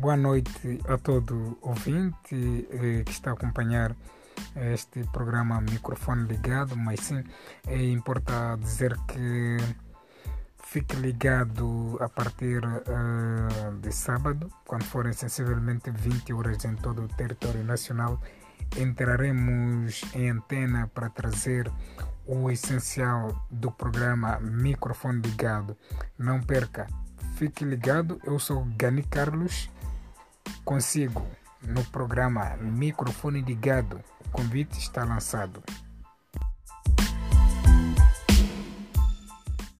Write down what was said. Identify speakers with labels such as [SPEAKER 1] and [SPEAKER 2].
[SPEAKER 1] Boa noite a todo ouvinte eh, que está a acompanhar este programa Microfone Ligado, mas sim, é importante dizer que fique ligado a partir uh, de sábado, quando forem sensivelmente 20 horas em todo o território nacional, entraremos em antena para trazer o essencial do programa Microfone Ligado. Não perca, fique ligado, eu sou Gani Carlos consigo no programa Microfone Ligado. O convite está lançado.